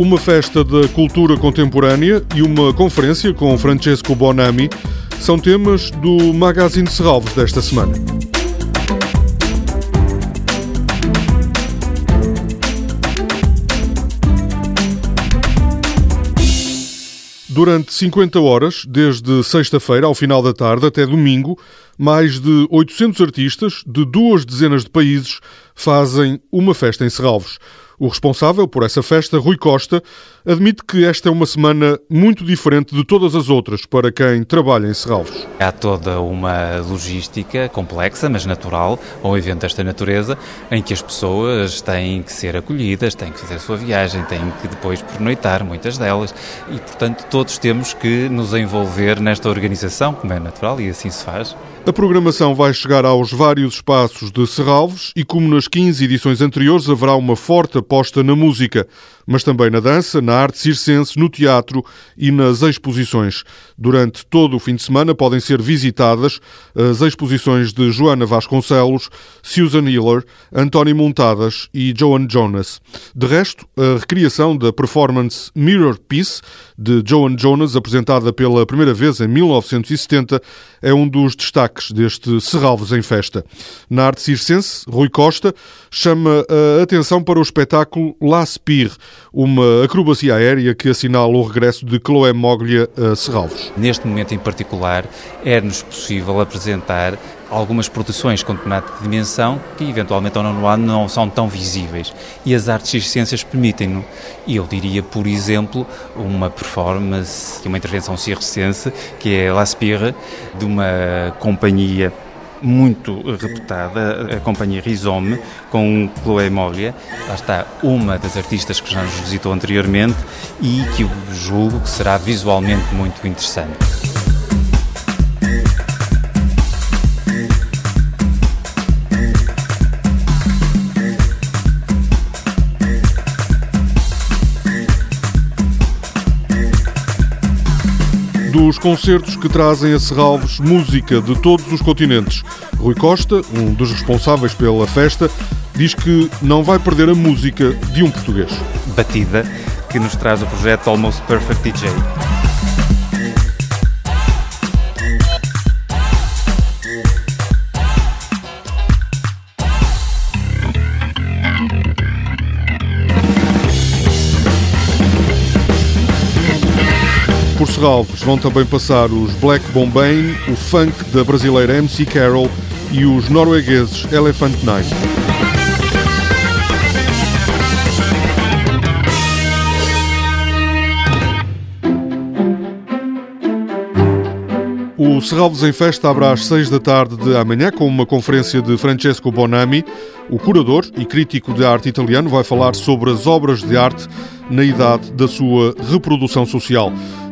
Uma festa da cultura contemporânea e uma conferência com Francesco Bonami são temas do Magazine Serralves desta semana. Durante 50 horas, desde sexta-feira ao final da tarde até domingo, mais de 800 artistas de duas dezenas de países fazem uma festa em Serralvos. O responsável por essa festa, Rui Costa, admite que esta é uma semana muito diferente de todas as outras para quem trabalha em Serralvos. Há toda uma logística complexa, mas natural, a um evento desta natureza, em que as pessoas têm que ser acolhidas, têm que fazer a sua viagem, têm que depois pernoitar, muitas delas, e portanto todos temos que nos envolver nesta organização, como é natural, e assim se faz. A programação vai chegar aos vários espaços de Serralves e, como nas 15 edições anteriores, haverá uma forte aposta na música, mas também na dança, na arte circense, no teatro e nas exposições. Durante todo o fim de semana podem ser visitadas as exposições de Joana Vasconcelos, Susan Hiller, António Montadas e Joan Jonas. De resto, a recriação da performance Mirror Piece de Joan Jonas, apresentada pela primeira vez em 1970, é um dos destaques deste Serralves em Festa. Na arte circense, Rui Costa chama a atenção para o espetáculo La Spire, uma acrobacia aérea que assinala o regresso de Chloé Moglia a Serralves. Neste momento em particular, é-nos possível apresentar algumas produções com determinada dimensão que eventualmente ao nono ano não são tão visíveis. E as artes e ciências permitem-no. E eu diria, por exemplo, uma performance, uma intervenção circense, que é La Spire, de uma companhia muito reputada, a companhia Rizome, com Chloé Moglia. Lá está uma das artistas que já nos visitou anteriormente e que eu julgo que será visualmente muito interessante. Dos concertos que trazem a Serralves música de todos os continentes. Rui Costa, um dos responsáveis pela festa, diz que não vai perder a música de um português. Batida, que nos traz o projeto Almost Perfect DJ. Por Serralves vão também passar os Black Bombay, o funk da brasileira MC Carol e os noruegueses Elephant Nine. O Serralves em Festa abre às 6 da tarde de amanhã com uma conferência de Francesco Bonami. O curador e crítico de arte italiano vai falar sobre as obras de arte na idade da sua reprodução social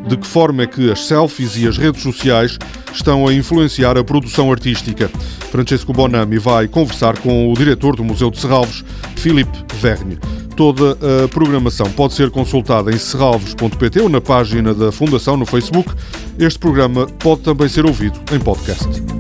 de que forma é que as selfies e as redes sociais estão a influenciar a produção artística. Francesco Bonami vai conversar com o diretor do Museu de Serralves, Filipe Verne. Toda a programação pode ser consultada em serralves.pt ou na página da Fundação no Facebook. Este programa pode também ser ouvido em podcast.